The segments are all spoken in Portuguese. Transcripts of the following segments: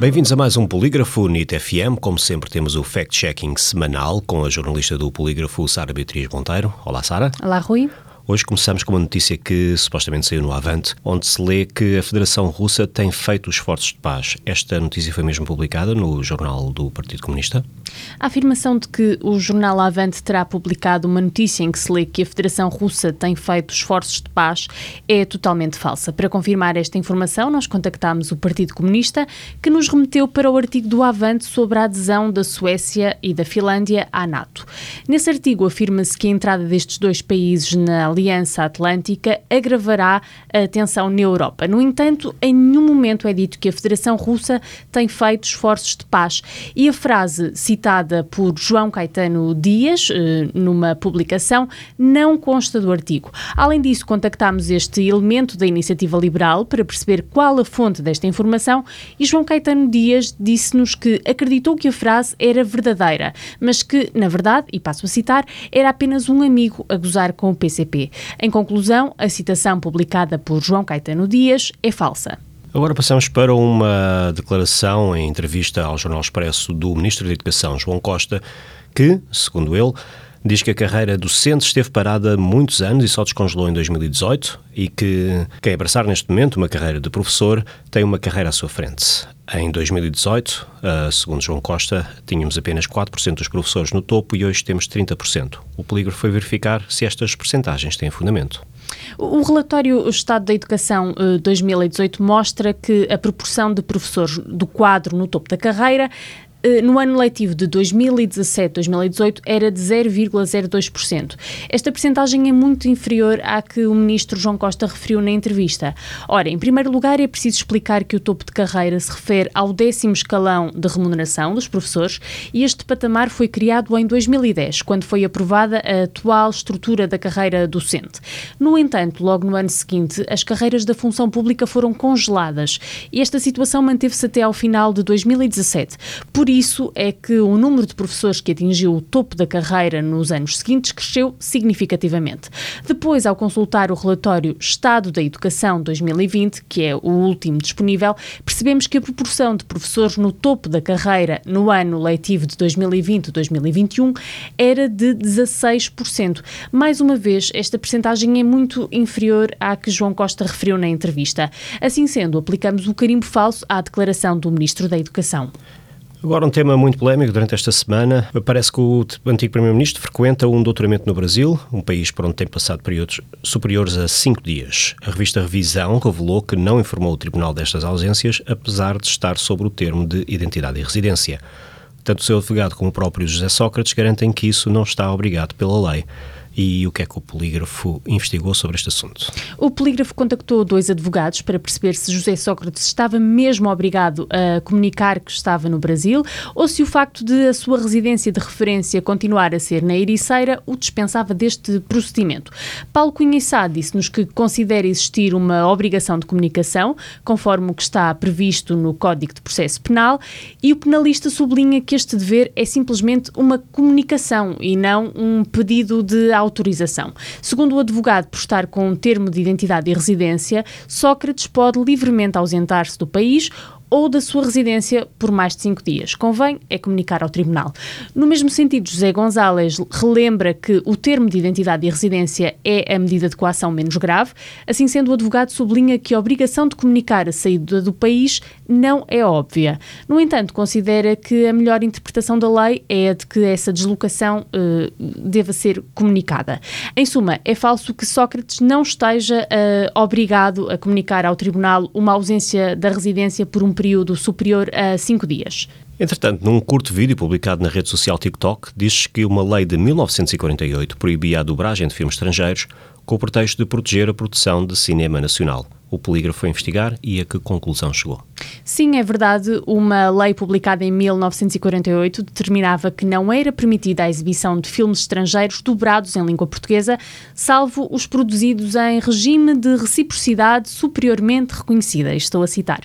Bem-vindos a mais um Polígrafo NIT FM. Como sempre, temos o fact-checking semanal com a jornalista do Polígrafo, Sara Beatriz Monteiro. Olá, Sara. Olá, Rui. Hoje começamos com uma notícia que supostamente saiu no Avante, onde se lê que a Federação Russa tem feito esforços de paz. Esta notícia foi mesmo publicada no jornal do Partido Comunista? A afirmação de que o jornal Avante terá publicado uma notícia em que se lê que a Federação Russa tem feito esforços de paz é totalmente falsa. Para confirmar esta informação, nós contactámos o Partido Comunista, que nos remeteu para o artigo do Avante sobre a adesão da Suécia e da Finlândia à NATO. Nesse artigo afirma-se que a entrada destes dois países na Aliança Atlântica agravará a tensão na Europa. No entanto, em nenhum momento é dito que a Federação Russa tem feito esforços de paz. E a frase citada por João Caetano Dias, eh, numa publicação, não consta do artigo. Além disso, contactámos este elemento da iniciativa liberal para perceber qual a fonte desta informação e João Caetano Dias disse-nos que acreditou que a frase era verdadeira, mas que, na verdade, e passo a citar, era apenas um amigo a gozar com o PCP. Em conclusão, a citação publicada por João Caetano Dias é falsa. Agora passamos para uma declaração em entrevista ao Jornal Expresso do Ministro da Educação, João Costa, que, segundo ele, diz que a carreira docente esteve parada muitos anos e só descongelou em 2018 e que quem abraçar neste momento uma carreira de professor tem uma carreira à sua frente. Em 2018, uh, segundo João Costa, tínhamos apenas 4% dos professores no topo e hoje temos 30%. O polígrafo foi verificar se estas percentagens têm fundamento. O relatório Estado da Educação 2018 mostra que a proporção de professores do quadro no topo da carreira no ano letivo de 2017-2018 era de 0,02%. Esta percentagem é muito inferior à que o ministro João Costa referiu na entrevista. Ora, em primeiro lugar, é preciso explicar que o topo de carreira se refere ao décimo escalão de remuneração dos professores e este patamar foi criado em 2010, quando foi aprovada a atual estrutura da carreira docente. No entanto, logo no ano seguinte, as carreiras da função pública foram congeladas e esta situação manteve-se até ao final de 2017. Por isso é que o número de professores que atingiu o topo da carreira nos anos seguintes cresceu significativamente. Depois, ao consultar o relatório Estado da Educação 2020, que é o último disponível, percebemos que a proporção de professores no topo da carreira no ano letivo de 2020-2021 era de 16%. Mais uma vez, esta percentagem é muito inferior à que João Costa referiu na entrevista. Assim sendo, aplicamos o carimbo falso à declaração do Ministro da Educação. Agora um tema muito polémico durante esta semana. Parece que o antigo Primeiro-Ministro frequenta um doutoramento no Brasil, um país por onde tem passado períodos superiores a cinco dias. A revista Revisão revelou que não informou o Tribunal destas ausências, apesar de estar sobre o termo de identidade e residência. Tanto o seu advogado como o próprio José Sócrates garantem que isso não está obrigado pela lei e o que é que o polígrafo investigou sobre este assunto? O polígrafo contactou dois advogados para perceber se José Sócrates estava mesmo obrigado a comunicar que estava no Brasil ou se o facto de a sua residência de referência continuar a ser na Ericeira o dispensava deste procedimento. Paulo Cunha disse-nos que considera existir uma obrigação de comunicação, conforme o que está previsto no Código de Processo Penal, e o penalista sublinha que este dever é simplesmente uma comunicação e não um pedido de autorização. Segundo o advogado, por estar com um termo de identidade e residência, Sócrates pode livremente ausentar-se do país ou da sua residência por mais de cinco dias. Convém é comunicar ao Tribunal. No mesmo sentido, José González relembra que o termo de identidade e residência é a medida de coação menos grave. Assim sendo, o advogado sublinha que a obrigação de comunicar a saída do país não é óbvia. No entanto, considera que a melhor interpretação da lei é a de que essa deslocação uh, deva ser comunicada. Em suma, é falso que Sócrates não esteja uh, obrigado a comunicar ao Tribunal uma ausência da residência por um período superior a cinco dias. Entretanto, num curto vídeo publicado na rede social TikTok, diz que uma lei de 1948 proibia a dobragem de filmes estrangeiros com o pretexto de proteger a produção de cinema nacional. o polígrafo foi investigar e a que conclusão chegou? Sim, é verdade. Uma lei publicada em 1948 determinava que não era permitida a exibição de filmes estrangeiros dobrados em língua portuguesa, salvo os produzidos em regime de reciprocidade superiormente reconhecida. Estou a citar.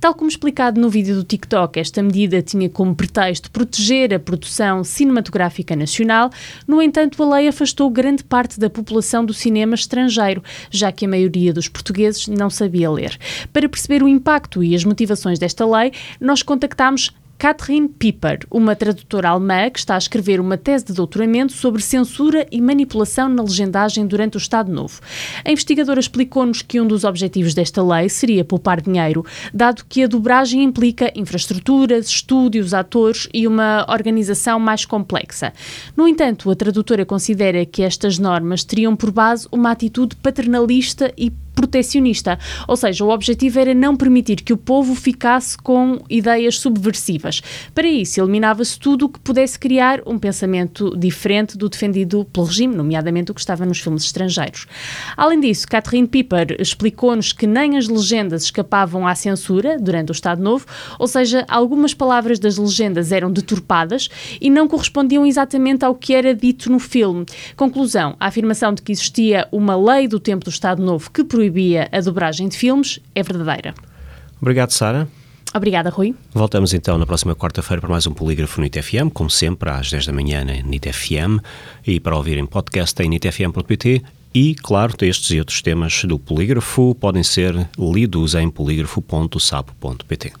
Tal como explicado no vídeo do TikTok, esta medida tinha como pretexto proteger a produção cinematográfica nacional. No entanto, a lei afastou grande parte da população do cinema estrangeiro, já que a maioria dos portugueses não sabia ler. Para perceber o impacto e as motivações desta lei, nós contactámos Katrin Piper, uma tradutora alemã que está a escrever uma tese de doutoramento sobre censura e manipulação na legendagem durante o Estado Novo. A investigadora explicou-nos que um dos objetivos desta lei seria poupar dinheiro, dado que a dobragem implica infraestruturas, estúdios, atores e uma organização mais complexa. No entanto, a tradutora considera que estas normas teriam por base uma atitude paternalista e protecionista, ou seja, o objetivo era não permitir que o povo ficasse com ideias subversivas. Para isso, eliminava-se tudo o que pudesse criar um pensamento diferente do defendido pelo regime, nomeadamente o que estava nos filmes estrangeiros. Além disso, Catherine Piper explicou-nos que nem as legendas escapavam à censura durante o Estado Novo, ou seja, algumas palavras das legendas eram deturpadas e não correspondiam exatamente ao que era dito no filme. Conclusão: a afirmação de que existia uma lei do tempo do Estado Novo que proibia proibia a dobragem de filmes é verdadeira. Obrigado, Sara. Obrigada, Rui. Voltamos então na próxima quarta-feira para mais um Polígrafo no ITFM, como sempre, às 10 da manhã na NITFM e para ouvir em podcast em nitfm.pt e, claro, estes e outros temas do Polígrafo podem ser lidos em polígrafo.sapo.pt.